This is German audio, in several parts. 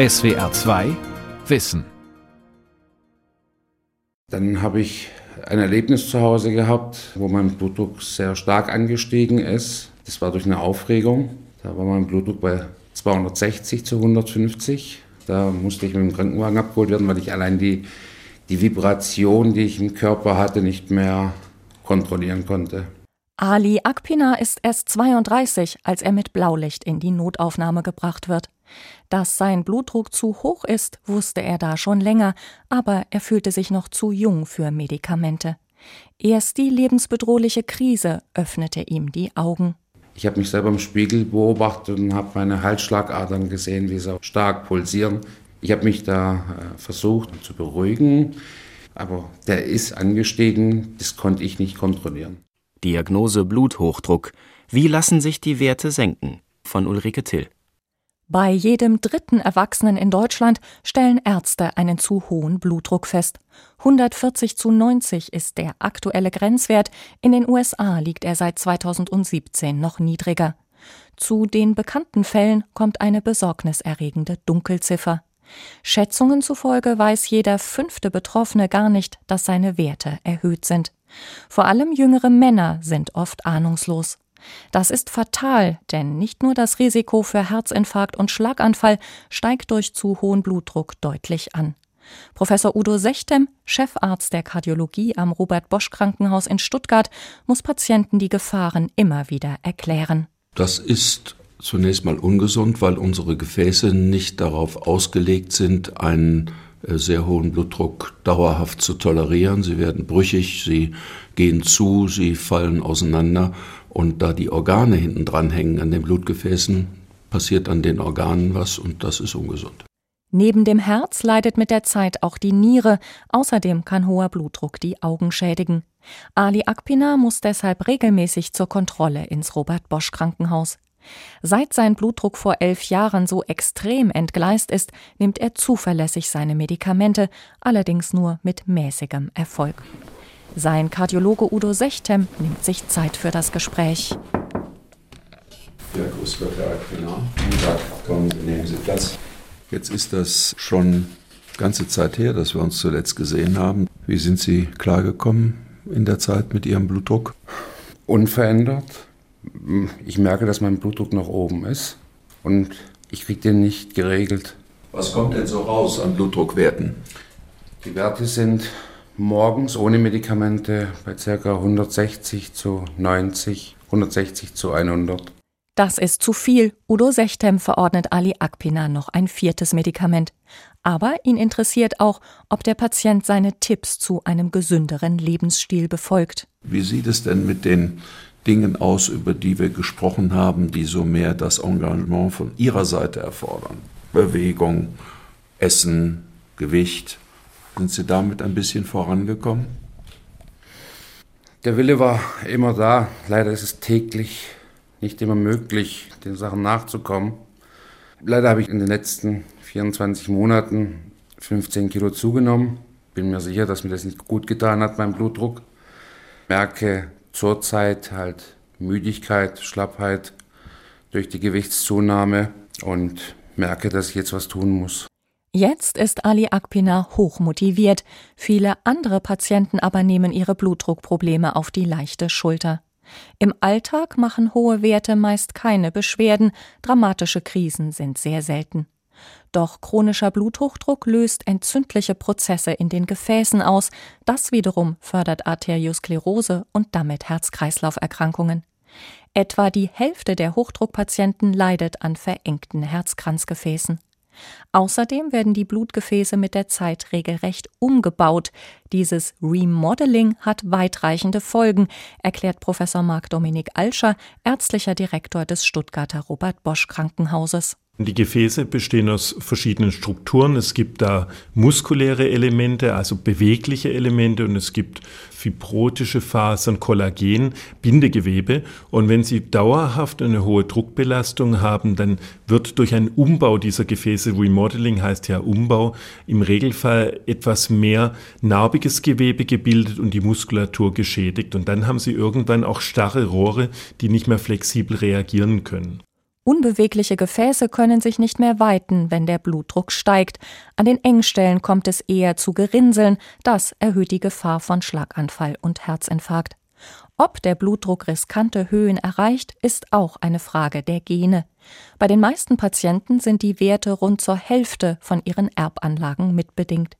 SWR 2 Wissen. Dann habe ich ein Erlebnis zu Hause gehabt, wo mein Blutdruck sehr stark angestiegen ist. Das war durch eine Aufregung. Da war mein Blutdruck bei 260 zu 150. Da musste ich mit dem Krankenwagen abgeholt werden, weil ich allein die, die Vibration, die ich im Körper hatte, nicht mehr kontrollieren konnte. Ali Akpina ist erst 32, als er mit Blaulicht in die Notaufnahme gebracht wird. Dass sein Blutdruck zu hoch ist, wusste er da schon länger, aber er fühlte sich noch zu jung für Medikamente. Erst die lebensbedrohliche Krise öffnete ihm die Augen. Ich habe mich selber im Spiegel beobachtet und habe meine Halsschlagadern gesehen, wie sie stark pulsieren. Ich habe mich da äh, versucht zu beruhigen, aber der ist angestiegen, das konnte ich nicht kontrollieren. Diagnose Bluthochdruck. Wie lassen sich die Werte senken? Von Ulrike Till. Bei jedem dritten Erwachsenen in Deutschland stellen Ärzte einen zu hohen Blutdruck fest. 140 zu 90 ist der aktuelle Grenzwert. In den USA liegt er seit 2017 noch niedriger. Zu den bekannten Fällen kommt eine besorgniserregende Dunkelziffer. Schätzungen zufolge weiß jeder fünfte Betroffene gar nicht, dass seine Werte erhöht sind. Vor allem jüngere Männer sind oft ahnungslos. Das ist fatal, denn nicht nur das Risiko für Herzinfarkt und Schlaganfall steigt durch zu hohen Blutdruck deutlich an. Professor Udo Sechtem, Chefarzt der Kardiologie am Robert Bosch Krankenhaus in Stuttgart, muss Patienten die Gefahren immer wieder erklären. Das ist zunächst mal ungesund, weil unsere Gefäße nicht darauf ausgelegt sind, einen äh, sehr hohen Blutdruck dauerhaft zu tolerieren. Sie werden brüchig, sie gehen zu, sie fallen auseinander und da die Organe hinten dran hängen an den Blutgefäßen, passiert an den Organen was und das ist ungesund. Neben dem Herz leidet mit der Zeit auch die Niere. Außerdem kann hoher Blutdruck die Augen schädigen. Ali Akpina muss deshalb regelmäßig zur Kontrolle ins Robert Bosch Krankenhaus. Seit sein Blutdruck vor elf Jahren so extrem entgleist ist, nimmt er zuverlässig seine Medikamente, allerdings nur mit mäßigem Erfolg. Sein Kardiologe Udo Sechtem nimmt sich Zeit für das Gespräch. Ja, grüß Gott, Herr Alpina. Guten Tag, kommen Sie, nehmen Sie Platz. Jetzt ist das schon ganze Zeit her, dass wir uns zuletzt gesehen haben. Wie sind Sie klargekommen in der Zeit mit Ihrem Blutdruck? Unverändert. Ich merke, dass mein Blutdruck nach oben ist und ich kriege den nicht geregelt. Was kommt denn so raus an Blutdruckwerten? Die Werte sind morgens ohne Medikamente bei ca. 160 zu 90, 160 zu 100. Das ist zu viel. Udo Sechtem verordnet Ali Akpina noch ein viertes Medikament. Aber ihn interessiert auch, ob der Patient seine Tipps zu einem gesünderen Lebensstil befolgt. Wie sieht es denn mit den Dingen aus, über die wir gesprochen haben, die so mehr das Engagement von Ihrer Seite erfordern? Bewegung, Essen, Gewicht. Sind Sie damit ein bisschen vorangekommen? Der Wille war immer da. Leider ist es täglich nicht immer möglich, den Sachen nachzukommen. Leider habe ich in den letzten 24 Monaten 15 Kilo zugenommen. Bin mir sicher, dass mir das nicht gut getan hat, mein Blutdruck. Merke zurzeit halt Müdigkeit, Schlappheit durch die Gewichtszunahme und merke, dass ich jetzt was tun muss. Jetzt ist Ali Akpina hochmotiviert. Viele andere Patienten aber nehmen ihre Blutdruckprobleme auf die leichte Schulter. Im Alltag machen hohe Werte meist keine Beschwerden, dramatische Krisen sind sehr selten. Doch chronischer Bluthochdruck löst entzündliche Prozesse in den Gefäßen aus, das wiederum fördert Arteriosklerose und damit Herz-Kreislauf-Erkrankungen. Etwa die Hälfte der Hochdruckpatienten leidet an verengten Herzkranzgefäßen. Außerdem werden die Blutgefäße mit der Zeit regelrecht umgebaut. Dieses Remodeling hat weitreichende Folgen, erklärt Professor Marc Dominik Alscher, ärztlicher Direktor des Stuttgarter Robert Bosch Krankenhauses. Die Gefäße bestehen aus verschiedenen Strukturen. Es gibt da muskuläre Elemente, also bewegliche Elemente und es gibt fibrotische Fasern, Kollagen, Bindegewebe. Und wenn Sie dauerhaft eine hohe Druckbelastung haben, dann wird durch einen Umbau dieser Gefäße, Remodeling heißt ja Umbau, im Regelfall etwas mehr narbiges Gewebe gebildet und die Muskulatur geschädigt. Und dann haben Sie irgendwann auch starre Rohre, die nicht mehr flexibel reagieren können. Unbewegliche Gefäße können sich nicht mehr weiten, wenn der Blutdruck steigt. An den Engstellen kommt es eher zu Gerinnseln. Das erhöht die Gefahr von Schlaganfall und Herzinfarkt. Ob der Blutdruck riskante Höhen erreicht, ist auch eine Frage der Gene. Bei den meisten Patienten sind die Werte rund zur Hälfte von ihren Erbanlagen mitbedingt.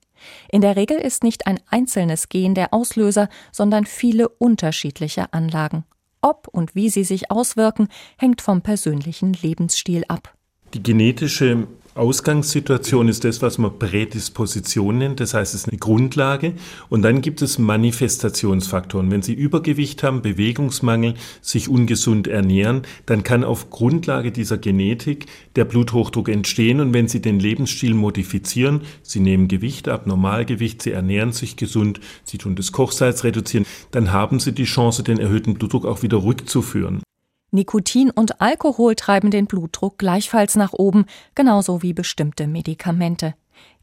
In der Regel ist nicht ein einzelnes Gen der Auslöser, sondern viele unterschiedliche Anlagen. Ob und wie sie sich auswirken, hängt vom persönlichen Lebensstil ab. Die genetische Ausgangssituation ist das, was man Prädisposition nennt, das heißt, es ist eine Grundlage. Und dann gibt es Manifestationsfaktoren. Wenn Sie Übergewicht haben, Bewegungsmangel, sich ungesund ernähren, dann kann auf Grundlage dieser Genetik der Bluthochdruck entstehen. Und wenn Sie den Lebensstil modifizieren, Sie nehmen Gewicht ab, Normalgewicht, Sie ernähren sich gesund, Sie tun das Kochsalz reduzieren, dann haben Sie die Chance, den erhöhten Blutdruck auch wieder rückzuführen. Nikotin und Alkohol treiben den Blutdruck gleichfalls nach oben, genauso wie bestimmte Medikamente.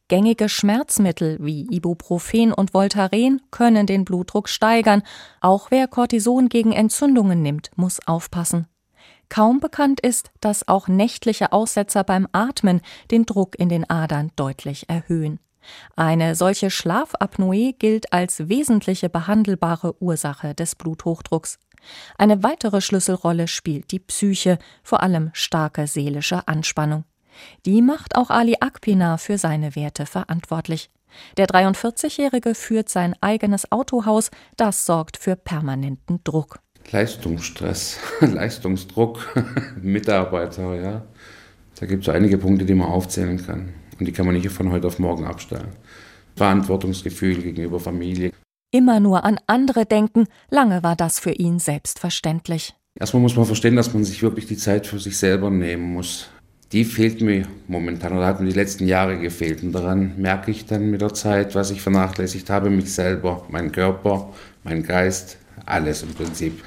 Gängige Schmerzmittel wie Ibuprofen und Voltaren können den Blutdruck steigern. Auch wer Cortison gegen Entzündungen nimmt, muss aufpassen. Kaum bekannt ist, dass auch nächtliche Aussetzer beim Atmen den Druck in den Adern deutlich erhöhen. Eine solche Schlafapnoe gilt als wesentliche behandelbare Ursache des Bluthochdrucks. Eine weitere Schlüsselrolle spielt die Psyche, vor allem starke seelische Anspannung. Die macht auch Ali Akpina für seine Werte verantwortlich. Der 43-Jährige führt sein eigenes Autohaus, das sorgt für permanenten Druck. Leistungsstress, Leistungsdruck, Mitarbeiter, ja. Da gibt es einige Punkte, die man aufzählen kann. Und die kann man nicht von heute auf morgen abstellen. Verantwortungsgefühl gegenüber Familie, immer nur an andere denken, lange war das für ihn selbstverständlich. Erstmal muss man verstehen, dass man sich wirklich die Zeit für sich selber nehmen muss. Die fehlt mir momentan oder hat mir die letzten Jahre gefehlt. Und daran merke ich dann mit der Zeit, was ich vernachlässigt habe, mich selber, meinen Körper, meinen Geist, alles im Prinzip.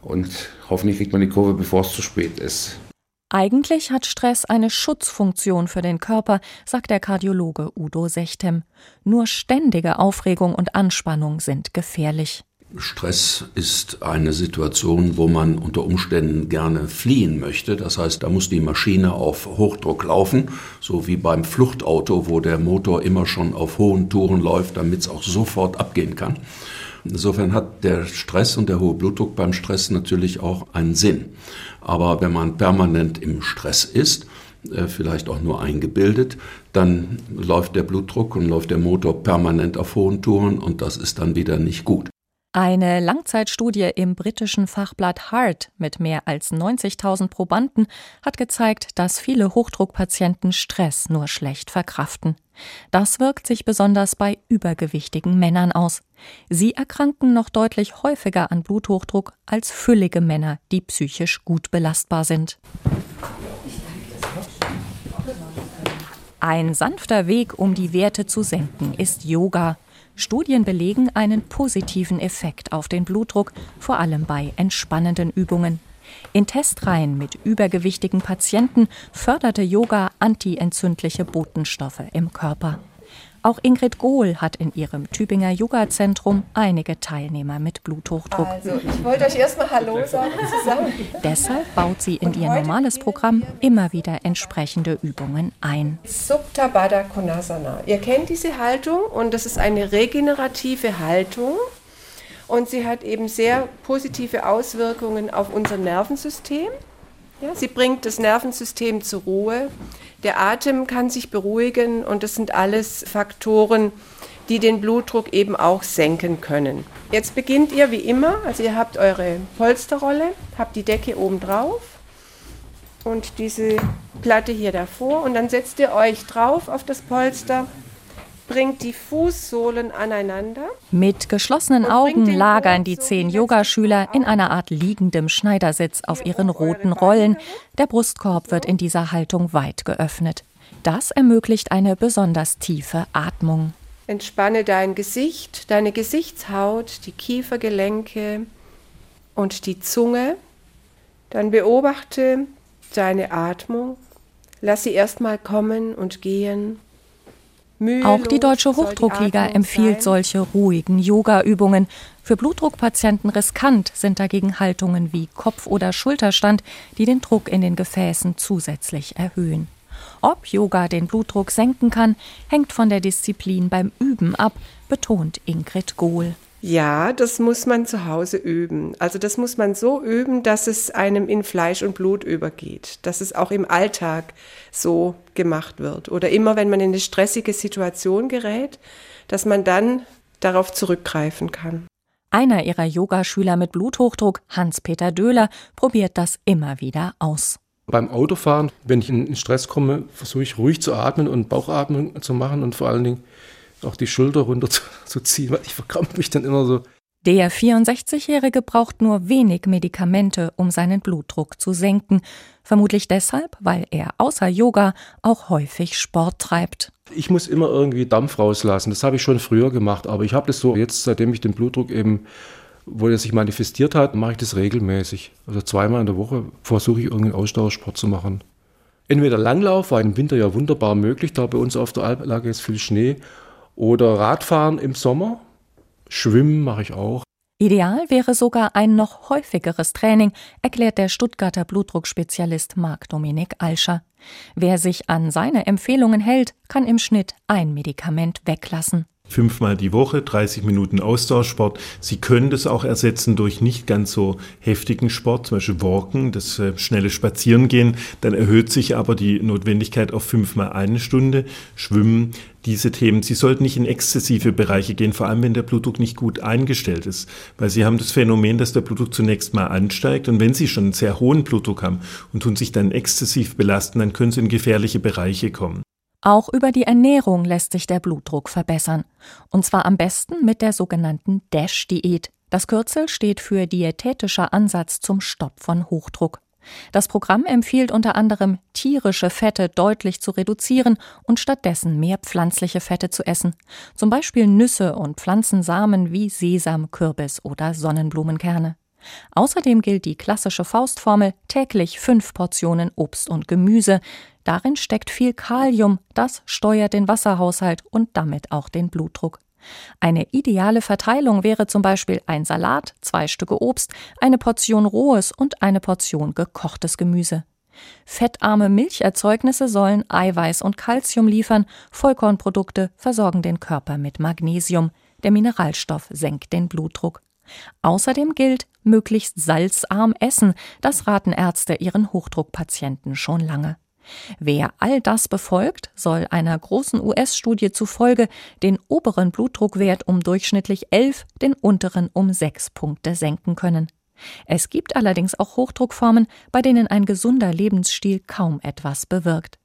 Und hoffentlich kriegt man die Kurve, bevor es zu spät ist. Eigentlich hat Stress eine Schutzfunktion für den Körper, sagt der Kardiologe Udo Sechtem. Nur ständige Aufregung und Anspannung sind gefährlich. Stress ist eine Situation, wo man unter Umständen gerne fliehen möchte. Das heißt, da muss die Maschine auf Hochdruck laufen, so wie beim Fluchtauto, wo der Motor immer schon auf hohen Touren läuft, damit es auch sofort abgehen kann. Insofern hat der Stress und der hohe Blutdruck beim Stress natürlich auch einen Sinn. Aber wenn man permanent im Stress ist, äh, vielleicht auch nur eingebildet, dann läuft der Blutdruck und läuft der Motor permanent auf hohen Touren und das ist dann wieder nicht gut. Eine Langzeitstudie im britischen Fachblatt Heart mit mehr als 90.000 Probanden hat gezeigt, dass viele Hochdruckpatienten Stress nur schlecht verkraften. Das wirkt sich besonders bei übergewichtigen Männern aus. Sie erkranken noch deutlich häufiger an Bluthochdruck als füllige Männer, die psychisch gut belastbar sind. Ein sanfter Weg, um die Werte zu senken, ist Yoga. Studien belegen einen positiven Effekt auf den Blutdruck, vor allem bei entspannenden Übungen. In Testreihen mit übergewichtigen Patienten förderte Yoga antientzündliche Botenstoffe im Körper. Auch Ingrid Gohl hat in ihrem Tübinger Yoga-Zentrum einige Teilnehmer mit Bluthochdruck. Also, ich wollte euch erstmal Hallo sagen zusammen. Deshalb baut sie in ihr normales Programm immer wieder entsprechende Übungen ein. Supta Baddha Konasana. Ihr kennt diese Haltung und das ist eine regenerative Haltung. Und sie hat eben sehr positive Auswirkungen auf unser Nervensystem. Sie bringt das Nervensystem zur Ruhe. Der Atem kann sich beruhigen und das sind alles Faktoren, die den Blutdruck eben auch senken können. Jetzt beginnt ihr wie immer, also ihr habt eure Polsterrolle, habt die Decke oben drauf und diese Platte hier davor und dann setzt ihr euch drauf auf das Polster bringt die Fußsohlen aneinander. Mit geschlossenen Augen lagern die zehn Yogaschüler in einer Art liegendem Schneidersitz auf ihren roten Rollen. Der Brustkorb wird in dieser Haltung weit geöffnet. Das ermöglicht eine besonders tiefe Atmung. Entspanne dein Gesicht, deine Gesichtshaut, die Kiefergelenke und die Zunge. Dann beobachte deine Atmung. Lass sie erstmal kommen und gehen Auch die Deutsche Hochdruckliga empfiehlt solche ruhigen Yoga-Übungen. Für Blutdruckpatienten riskant sind dagegen Haltungen wie Kopf- oder Schulterstand, die den Druck in den Gefäßen zusätzlich erhöhen. Ob Yoga den Blutdruck senken kann, hängt von der Disziplin beim Üben ab, betont Ingrid Gohl. Ja, das muss man zu Hause üben. Also das muss man so üben, dass es einem in Fleisch und Blut übergeht, dass es auch im Alltag so gemacht wird. Oder immer, wenn man in eine stressige Situation gerät, dass man dann darauf zurückgreifen kann. Einer ihrer Yogaschüler mit Bluthochdruck, Hans-Peter Döhler, probiert das immer wieder aus. Beim Autofahren, wenn ich in Stress komme, versuche ich ruhig zu atmen und Bauchatmung zu machen und vor allen Dingen auch die Schulter runterzuziehen, weil ich verkrampfe mich dann immer so. Der 64-Jährige braucht nur wenig Medikamente, um seinen Blutdruck zu senken. Vermutlich deshalb, weil er außer Yoga auch häufig Sport treibt. Ich muss immer irgendwie Dampf rauslassen. Das habe ich schon früher gemacht, aber ich habe das so jetzt, seitdem ich den Blutdruck eben, wo er sich manifestiert hat, mache ich das regelmäßig. Also zweimal in der Woche versuche ich irgendeinen Ausdauersport zu machen. Entweder Langlauf, war im Winter ja wunderbar möglich, da bei uns auf der Alp lag jetzt viel Schnee, oder Radfahren im Sommer. Schwimmen mache ich auch. Ideal wäre sogar ein noch häufigeres Training, erklärt der Stuttgarter Blutdruckspezialist Marc-Dominik Alscher. Wer sich an seine Empfehlungen hält, kann im Schnitt ein Medikament weglassen. Fünfmal die Woche, 30 Minuten Ausdauersport. Sie können das auch ersetzen durch nicht ganz so heftigen Sport, zum Beispiel Walken, das äh, schnelle Spazierengehen. Dann erhöht sich aber die Notwendigkeit auf fünfmal eine Stunde. Schwimmen, diese Themen. Sie sollten nicht in exzessive Bereiche gehen, vor allem wenn der Blutdruck nicht gut eingestellt ist. Weil Sie haben das Phänomen, dass der Blutdruck zunächst mal ansteigt und wenn Sie schon einen sehr hohen Blutdruck haben und tun sich dann exzessiv belasten, dann können Sie in gefährliche Bereiche kommen. Auch über die Ernährung lässt sich der Blutdruck verbessern. Und zwar am besten mit der sogenannten DASH-Diät. Das Kürzel steht für Diätetischer Ansatz zum Stopp von Hochdruck. Das Programm empfiehlt unter anderem, tierische Fette deutlich zu reduzieren und stattdessen mehr pflanzliche Fette zu essen. Zum Beispiel Nüsse und Pflanzensamen wie Sesam, Kürbis oder Sonnenblumenkerne. Außerdem gilt die klassische Faustformel täglich fünf Portionen Obst und Gemüse. Darin steckt viel Kalium, das steuert den Wasserhaushalt und damit auch den Blutdruck. Eine ideale Verteilung wäre zum Beispiel ein Salat, zwei Stücke Obst, eine Portion rohes und eine Portion gekochtes Gemüse. Fettarme Milcherzeugnisse sollen Eiweiß und Kalzium liefern, Vollkornprodukte versorgen den Körper mit Magnesium, der Mineralstoff senkt den Blutdruck. Außerdem gilt, möglichst salzarm essen, das raten Ärzte ihren Hochdruckpatienten schon lange. Wer all das befolgt, soll einer großen US-Studie zufolge den oberen Blutdruckwert um durchschnittlich 11, den unteren um 6 Punkte senken können. Es gibt allerdings auch Hochdruckformen, bei denen ein gesunder Lebensstil kaum etwas bewirkt.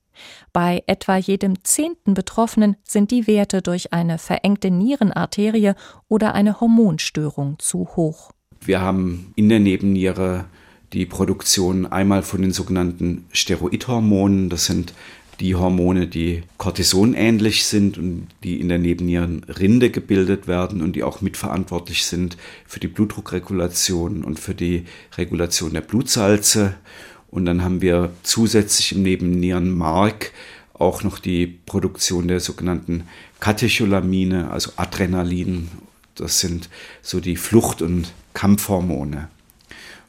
Bei etwa jedem zehnten Betroffenen sind die Werte durch eine verengte Nierenarterie oder eine Hormonstörung zu hoch. Wir haben in der Nebenniere die Produktion einmal von den sogenannten Steroidhormonen. Das sind die Hormone, die Cortison ähnlich sind und die in der Nebennierenrinde gebildet werden und die auch mitverantwortlich sind für die Blutdruckregulation und für die Regulation der Blutsalze. Und dann haben wir zusätzlich im Nebennierenmark auch noch die Produktion der sogenannten Katecholamine, also Adrenalin. Das sind so die Flucht- und Kampfhormone.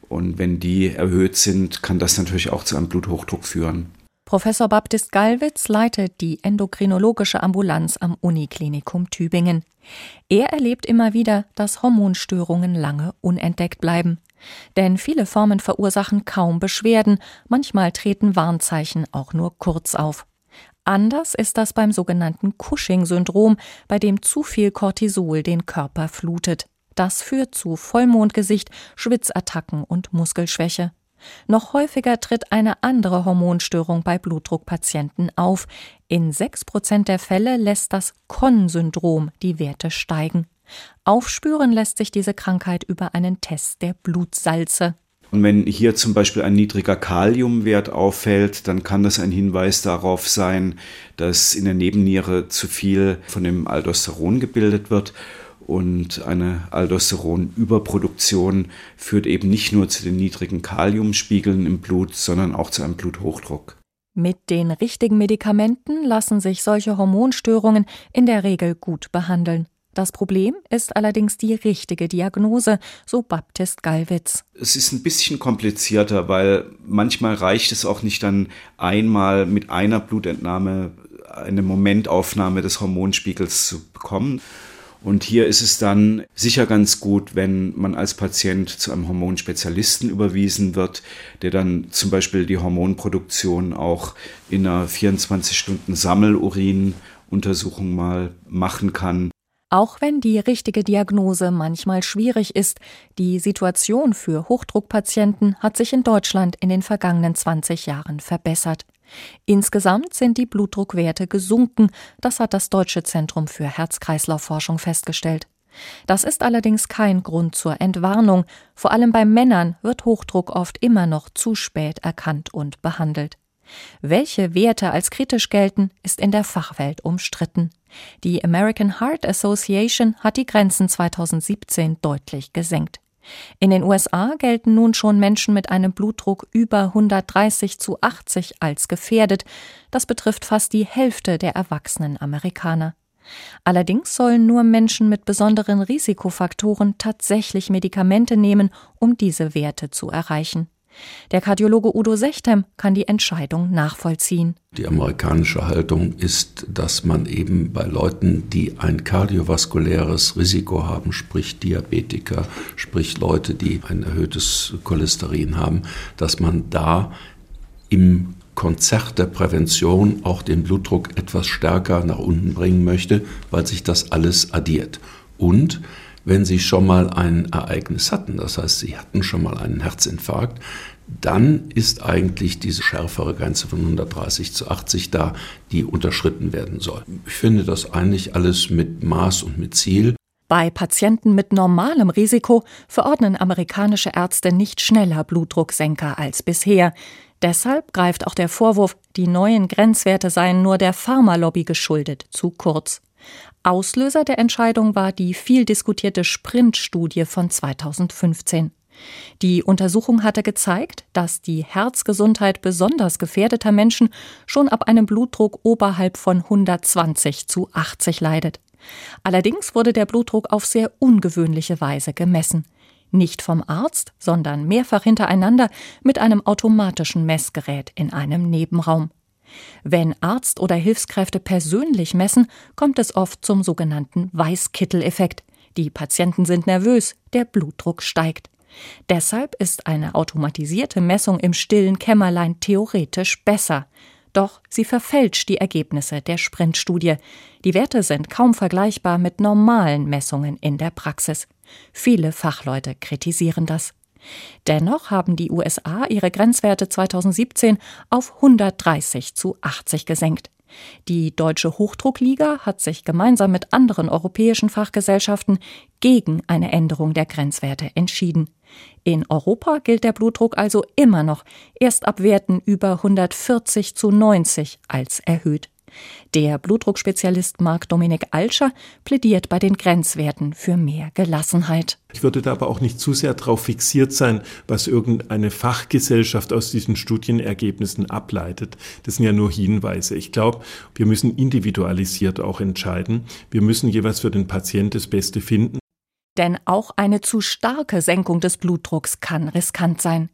Und wenn die erhöht sind, kann das natürlich auch zu einem Bluthochdruck führen. Professor Baptist Gallwitz leitet die endokrinologische Ambulanz am Uniklinikum Tübingen. Er erlebt immer wieder, dass Hormonstörungen lange unentdeckt bleiben. Denn viele Formen verursachen kaum Beschwerden, manchmal treten Warnzeichen auch nur kurz auf. Anders ist das beim sogenannten Cushing-Syndrom, bei dem zu viel Cortisol den Körper flutet. Das führt zu Vollmondgesicht, Schwitzattacken und Muskelschwäche. Noch häufiger tritt eine andere Hormonstörung bei Blutdruckpatienten auf. In sechs Prozent der Fälle lässt das Con-Syndrom die Werte steigen. Aufspüren lässt sich diese Krankheit über einen Test der Blutsalze. Und wenn hier zum Beispiel ein niedriger Kaliumwert auffällt, dann kann das ein Hinweis darauf sein, dass in der Nebenniere zu viel von dem Aldosteron gebildet wird. Und eine Aldosteronüberproduktion führt eben nicht nur zu den niedrigen Kaliumspiegeln im Blut, sondern auch zu einem Bluthochdruck. Mit den richtigen Medikamenten lassen sich solche Hormonstörungen in der Regel gut behandeln. Das Problem ist allerdings die richtige Diagnose, so Baptist Gallwitz. Es ist ein bisschen komplizierter, weil manchmal reicht es auch nicht dann einmal mit einer Blutentnahme eine Momentaufnahme des Hormonspiegels zu bekommen. Und hier ist es dann sicher ganz gut, wenn man als Patient zu einem Hormonspezialisten überwiesen wird, der dann zum Beispiel die Hormonproduktion auch in einer 24-Stunden-Sammelurin-Untersuchung mal machen kann. Auch wenn die richtige Diagnose manchmal schwierig ist, die Situation für Hochdruckpatienten hat sich in Deutschland in den vergangenen 20 Jahren verbessert. Insgesamt sind die Blutdruckwerte gesunken, das hat das Deutsche Zentrum für Herz-Kreislauf-Forschung festgestellt. Das ist allerdings kein Grund zur Entwarnung, vor allem bei Männern wird Hochdruck oft immer noch zu spät erkannt und behandelt. Welche Werte als kritisch gelten, ist in der Fachwelt umstritten. Die American Heart Association hat die Grenzen 2017 deutlich gesenkt. In den USA gelten nun schon Menschen mit einem Blutdruck über 130 zu 80 als gefährdet. Das betrifft fast die Hälfte der erwachsenen Amerikaner. Allerdings sollen nur Menschen mit besonderen Risikofaktoren tatsächlich Medikamente nehmen, um diese Werte zu erreichen. Der Kardiologe Udo Sechtem kann die Entscheidung nachvollziehen. Die amerikanische Haltung ist, dass man eben bei Leuten, die ein kardiovaskuläres Risiko haben, sprich Diabetiker, sprich Leute, die ein erhöhtes Cholesterin haben, dass man da im Konzert der Prävention auch den Blutdruck etwas stärker nach unten bringen möchte, weil sich das alles addiert. Und wenn Sie schon mal ein Ereignis hatten, das heißt, Sie hatten schon mal einen Herzinfarkt, dann ist eigentlich diese schärfere Grenze von 130 zu 80 da, die unterschritten werden soll. Ich finde das eigentlich alles mit Maß und mit Ziel. Bei Patienten mit normalem Risiko verordnen amerikanische Ärzte nicht schneller Blutdrucksenker als bisher. Deshalb greift auch der Vorwurf, die neuen Grenzwerte seien nur der Pharmalobby geschuldet, zu kurz. Auslöser der Entscheidung war die viel diskutierte Sprint-Studie von 2015. Die Untersuchung hatte gezeigt, dass die Herzgesundheit besonders gefährdeter Menschen schon ab einem Blutdruck oberhalb von 120 zu 80 leidet. Allerdings wurde der Blutdruck auf sehr ungewöhnliche Weise gemessen. Nicht vom Arzt, sondern mehrfach hintereinander mit einem automatischen Messgerät in einem Nebenraum. Wenn Arzt oder Hilfskräfte persönlich messen, kommt es oft zum sogenannten Weißkittel-Effekt. Die Patienten sind nervös, der Blutdruck steigt. Deshalb ist eine automatisierte Messung im stillen Kämmerlein theoretisch besser. Doch sie verfälscht die Ergebnisse der Sprintstudie. Die Werte sind kaum vergleichbar mit normalen Messungen in der Praxis. Viele Fachleute kritisieren das. Dennoch haben die USA ihre Grenzwerte 2017 auf 130 zu 80 gesenkt. Die Deutsche Hochdruckliga hat sich gemeinsam mit anderen europäischen Fachgesellschaften gegen eine Änderung der Grenzwerte entschieden. In Europa gilt der Blutdruck also immer noch erst ab Werten über 140 zu 90 als erhöht. Der Blutdruckspezialist Marc Dominik Alscher plädiert bei den Grenzwerten für mehr Gelassenheit. Ich würde da aber auch nicht zu sehr darauf fixiert sein, was irgendeine Fachgesellschaft aus diesen Studienergebnissen ableitet. Das sind ja nur Hinweise. Ich glaube, wir müssen individualisiert auch entscheiden. Wir müssen jeweils für den Patienten das Beste finden. Denn auch eine zu starke Senkung des Blutdrucks kann riskant sein.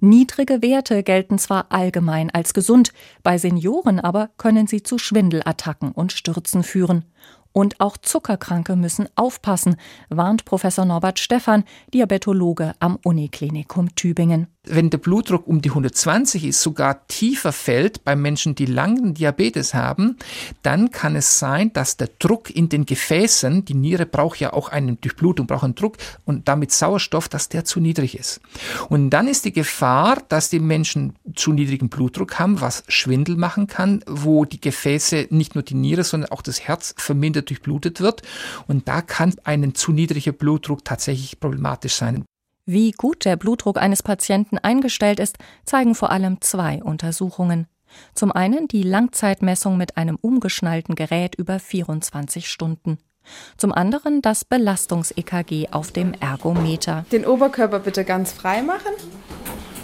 Niedrige Werte gelten zwar allgemein als gesund, bei Senioren aber können sie zu Schwindelattacken und Stürzen führen. Und auch Zuckerkranke müssen aufpassen, warnt Professor Norbert Stephan, Diabetologe am Uniklinikum Tübingen wenn der Blutdruck um die 120 ist, sogar tiefer fällt bei Menschen, die langen Diabetes haben, dann kann es sein, dass der Druck in den Gefäßen, die Niere braucht ja auch eine Durchblutung, braucht einen Druck und damit Sauerstoff, dass der zu niedrig ist. Und dann ist die Gefahr, dass die Menschen zu niedrigen Blutdruck haben, was Schwindel machen kann, wo die Gefäße, nicht nur die Niere, sondern auch das Herz vermindert durchblutet wird. Und da kann ein zu niedriger Blutdruck tatsächlich problematisch sein. Wie gut der Blutdruck eines Patienten eingestellt ist, zeigen vor allem zwei Untersuchungen. Zum einen die Langzeitmessung mit einem umgeschnallten Gerät über 24 Stunden. Zum anderen das Belastungs-EKG auf dem Ergometer. Den Oberkörper bitte ganz frei machen.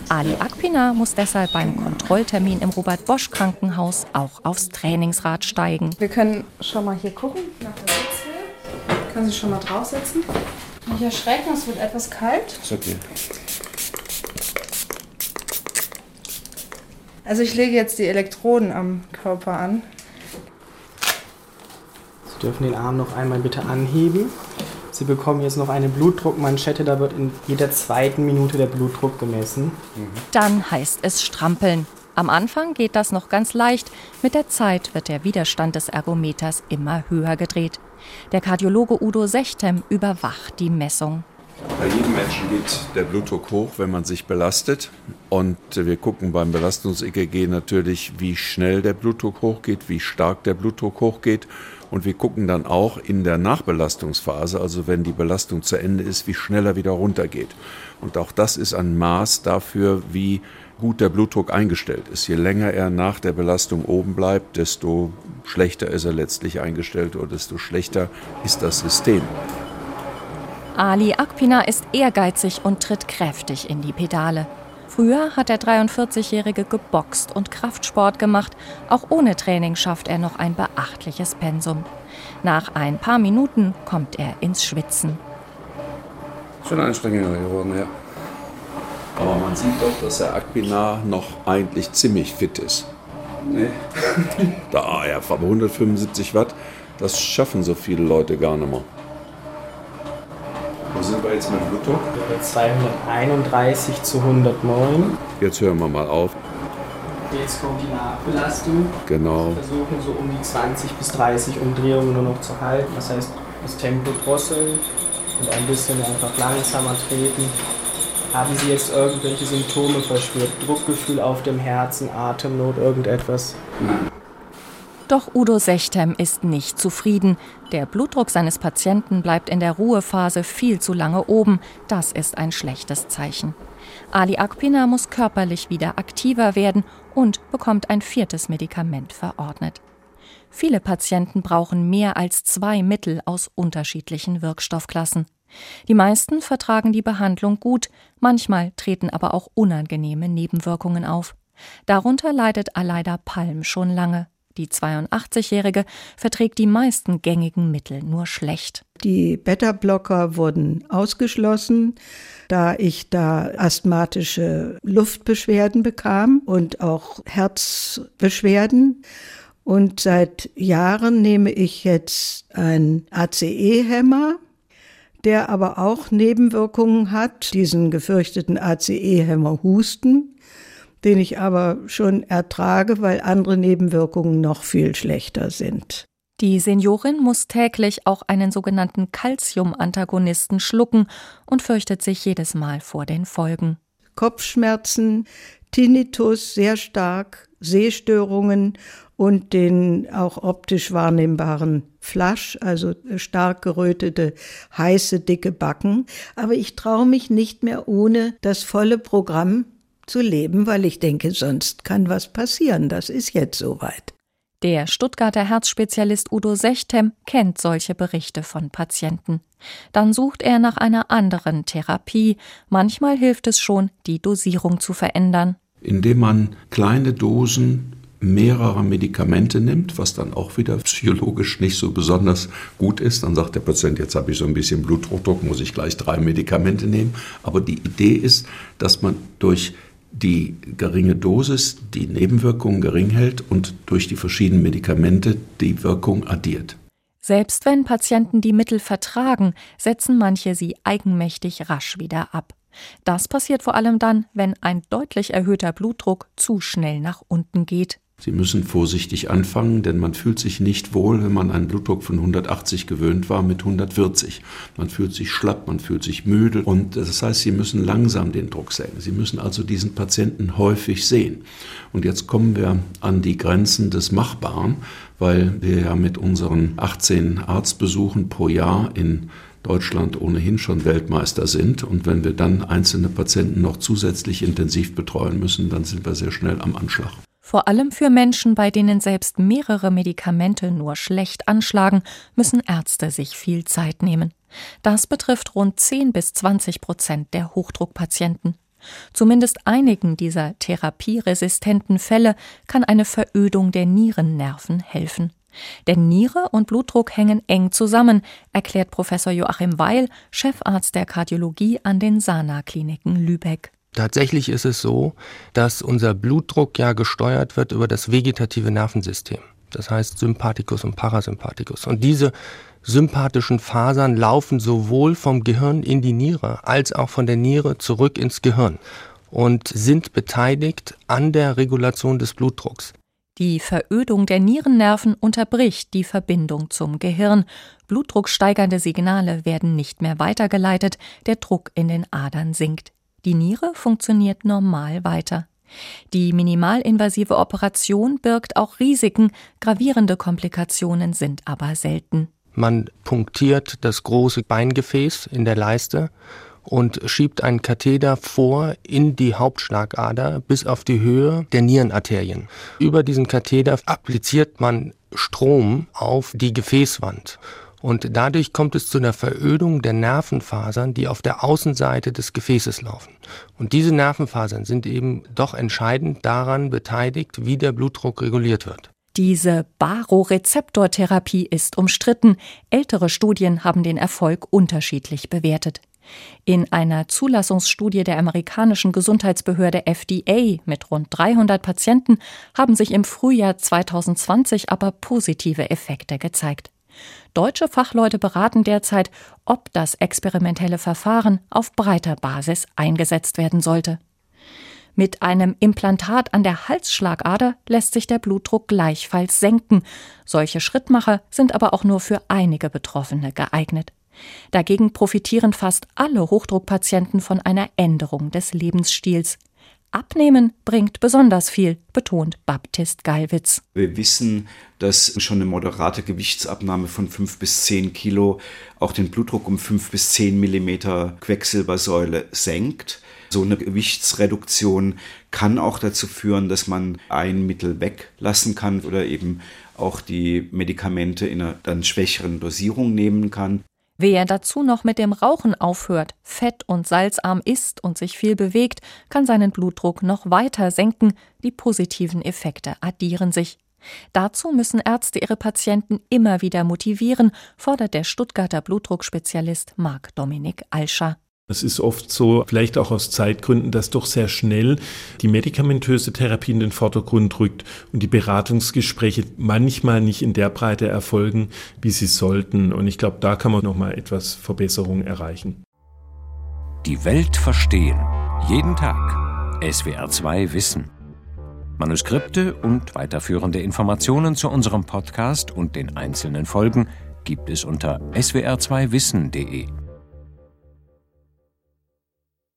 Ali Akpina muss deshalb beim Kontrolltermin im Robert-Bosch-Krankenhaus auch aufs Trainingsrad steigen. Wir können schon mal hier gucken nach der Sitzhöhe. Können Sie schon mal draufsetzen? Nicht erschrecken, es wird etwas kalt. Ist okay. Also ich lege jetzt die Elektroden am Körper an. Sie dürfen den Arm noch einmal bitte anheben. Sie bekommen jetzt noch eine Blutdruckmanschette, da wird in jeder zweiten Minute der Blutdruck gemessen. Dann heißt es strampeln. Am Anfang geht das noch ganz leicht, mit der Zeit wird der Widerstand des Ergometers immer höher gedreht. Der Kardiologe Udo Sechtem überwacht die Messung. Bei jedem Menschen geht der Blutdruck hoch, wenn man sich belastet. Und wir gucken beim Belastungs-EKG natürlich, wie schnell der Blutdruck hochgeht, wie stark der Blutdruck hochgeht. Und wir gucken dann auch in der Nachbelastungsphase, also wenn die Belastung zu Ende ist, wie schnell er wieder runtergeht. Und auch das ist ein Maß dafür, wie gut der Blutdruck eingestellt ist. Je länger er nach der Belastung oben bleibt, desto schlechter ist er letztlich eingestellt oder desto schlechter ist das System. Ali Akpina ist ehrgeizig und tritt kräftig in die Pedale. Früher hat der 43-Jährige geboxt und Kraftsport gemacht. Auch ohne Training schafft er noch ein beachtliches Pensum. Nach ein paar Minuten kommt er ins Schwitzen. Schon anstrengender geworden, ja. Aber man sieht doch, dass der Akpinar noch eigentlich ziemlich fit ist. Nee. Da, ja, aber 175 Watt, das schaffen so viele Leute gar nicht mehr. Wo sind wir jetzt mit dem Blutdruck? 231 zu 109. Jetzt hören wir mal auf. Jetzt kommt die Nachbelastung. Genau. Wir versuchen so um die 20 bis 30 Umdrehungen nur noch zu halten. Das heißt, das Tempo drosseln und ein bisschen einfach langsamer treten. Haben Sie jetzt irgendwelche Symptome verspürt? Druckgefühl auf dem Herzen, Atemnot, irgendetwas? Doch Udo Sechtem ist nicht zufrieden. Der Blutdruck seines Patienten bleibt in der Ruhephase viel zu lange oben. Das ist ein schlechtes Zeichen. Ali Akpina muss körperlich wieder aktiver werden und bekommt ein viertes Medikament verordnet. Viele Patienten brauchen mehr als zwei Mittel aus unterschiedlichen Wirkstoffklassen. Die meisten vertragen die Behandlung gut, manchmal treten aber auch unangenehme Nebenwirkungen auf. Darunter leidet Aleida Palm schon lange. Die 82-Jährige verträgt die meisten gängigen Mittel nur schlecht. Die Beta-Blocker wurden ausgeschlossen, da ich da asthmatische Luftbeschwerden bekam und auch Herzbeschwerden. Und seit Jahren nehme ich jetzt ein ACE-Hämmer, der aber auch Nebenwirkungen hat, diesen gefürchteten ACE-Hämmer Husten den ich aber schon ertrage, weil andere Nebenwirkungen noch viel schlechter sind. Die Seniorin muss täglich auch einen sogenannten Calcium-Antagonisten schlucken und fürchtet sich jedes Mal vor den Folgen. Kopfschmerzen, Tinnitus sehr stark, Sehstörungen und den auch optisch wahrnehmbaren Flasch, also stark gerötete, heiße, dicke Backen. Aber ich traue mich nicht mehr ohne das volle Programm zu leben, weil ich denke, sonst kann was passieren. Das ist jetzt soweit. Der Stuttgarter Herzspezialist Udo Sechtem kennt solche Berichte von Patienten. Dann sucht er nach einer anderen Therapie. Manchmal hilft es schon, die Dosierung zu verändern. Indem man kleine Dosen mehrerer Medikamente nimmt, was dann auch wieder psychologisch nicht so besonders gut ist. Dann sagt der Patient, jetzt habe ich so ein bisschen Bluthochdruck, muss ich gleich drei Medikamente nehmen. Aber die Idee ist, dass man durch die geringe Dosis die Nebenwirkungen gering hält und durch die verschiedenen Medikamente die Wirkung addiert. Selbst wenn Patienten die Mittel vertragen, setzen manche sie eigenmächtig rasch wieder ab. Das passiert vor allem dann, wenn ein deutlich erhöhter Blutdruck zu schnell nach unten geht. Sie müssen vorsichtig anfangen, denn man fühlt sich nicht wohl, wenn man einen Blutdruck von 180 gewöhnt war mit 140. Man fühlt sich schlapp, man fühlt sich müde und das heißt, Sie müssen langsam den Druck senken. Sie müssen also diesen Patienten häufig sehen. Und jetzt kommen wir an die Grenzen des Machbaren, weil wir ja mit unseren 18 Arztbesuchen pro Jahr in Deutschland ohnehin schon Weltmeister sind. Und wenn wir dann einzelne Patienten noch zusätzlich intensiv betreuen müssen, dann sind wir sehr schnell am Anschlag. Vor allem für Menschen, bei denen selbst mehrere Medikamente nur schlecht anschlagen, müssen Ärzte sich viel Zeit nehmen. Das betrifft rund 10 bis 20 Prozent der Hochdruckpatienten. Zumindest einigen dieser therapieresistenten Fälle kann eine Verödung der Nierennerven helfen. Denn Niere und Blutdruck hängen eng zusammen, erklärt Professor Joachim Weil, Chefarzt der Kardiologie an den Sana-Kliniken Lübeck. Tatsächlich ist es so, dass unser Blutdruck ja gesteuert wird über das vegetative Nervensystem. Das heißt Sympathikus und Parasympathikus. Und diese sympathischen Fasern laufen sowohl vom Gehirn in die Niere als auch von der Niere zurück ins Gehirn und sind beteiligt an der Regulation des Blutdrucks. Die Verödung der Nierennerven unterbricht die Verbindung zum Gehirn. Blutdrucksteigernde Signale werden nicht mehr weitergeleitet, der Druck in den Adern sinkt. Die Niere funktioniert normal weiter. Die minimalinvasive Operation birgt auch Risiken, gravierende Komplikationen sind aber selten. Man punktiert das große Beingefäß in der Leiste und schiebt einen Katheter vor in die Hauptschlagader bis auf die Höhe der Nierenarterien. Über diesen Katheter appliziert man Strom auf die Gefäßwand. Und dadurch kommt es zu einer Verödung der Nervenfasern, die auf der Außenseite des Gefäßes laufen. Und diese Nervenfasern sind eben doch entscheidend daran beteiligt, wie der Blutdruck reguliert wird. Diese Barorezeptortherapie ist umstritten. Ältere Studien haben den Erfolg unterschiedlich bewertet. In einer Zulassungsstudie der amerikanischen Gesundheitsbehörde FDA mit rund 300 Patienten haben sich im Frühjahr 2020 aber positive Effekte gezeigt. Deutsche Fachleute beraten derzeit, ob das experimentelle Verfahren auf breiter Basis eingesetzt werden sollte. Mit einem Implantat an der Halsschlagader lässt sich der Blutdruck gleichfalls senken. Solche Schrittmacher sind aber auch nur für einige Betroffene geeignet. Dagegen profitieren fast alle Hochdruckpatienten von einer Änderung des Lebensstils. Abnehmen bringt besonders viel, betont Baptist Gallwitz. Wir wissen, dass schon eine moderate Gewichtsabnahme von 5 bis 10 Kilo auch den Blutdruck um 5 bis 10 Millimeter Quecksilbersäule senkt. So eine Gewichtsreduktion kann auch dazu führen, dass man ein Mittel weglassen kann oder eben auch die Medikamente in einer dann schwächeren Dosierung nehmen kann. Wer dazu noch mit dem Rauchen aufhört, fett und salzarm isst und sich viel bewegt, kann seinen Blutdruck noch weiter senken. Die positiven Effekte addieren sich. Dazu müssen Ärzte ihre Patienten immer wieder motivieren, fordert der Stuttgarter Blutdruckspezialist Marc Dominik Alscher. Es ist oft so, vielleicht auch aus Zeitgründen, dass doch sehr schnell die medikamentöse Therapie in den Vordergrund rückt und die Beratungsgespräche manchmal nicht in der Breite erfolgen, wie sie sollten. Und ich glaube, da kann man nochmal etwas Verbesserung erreichen. Die Welt verstehen. Jeden Tag. SWR2 Wissen. Manuskripte und weiterführende Informationen zu unserem Podcast und den einzelnen Folgen gibt es unter swr2wissen.de.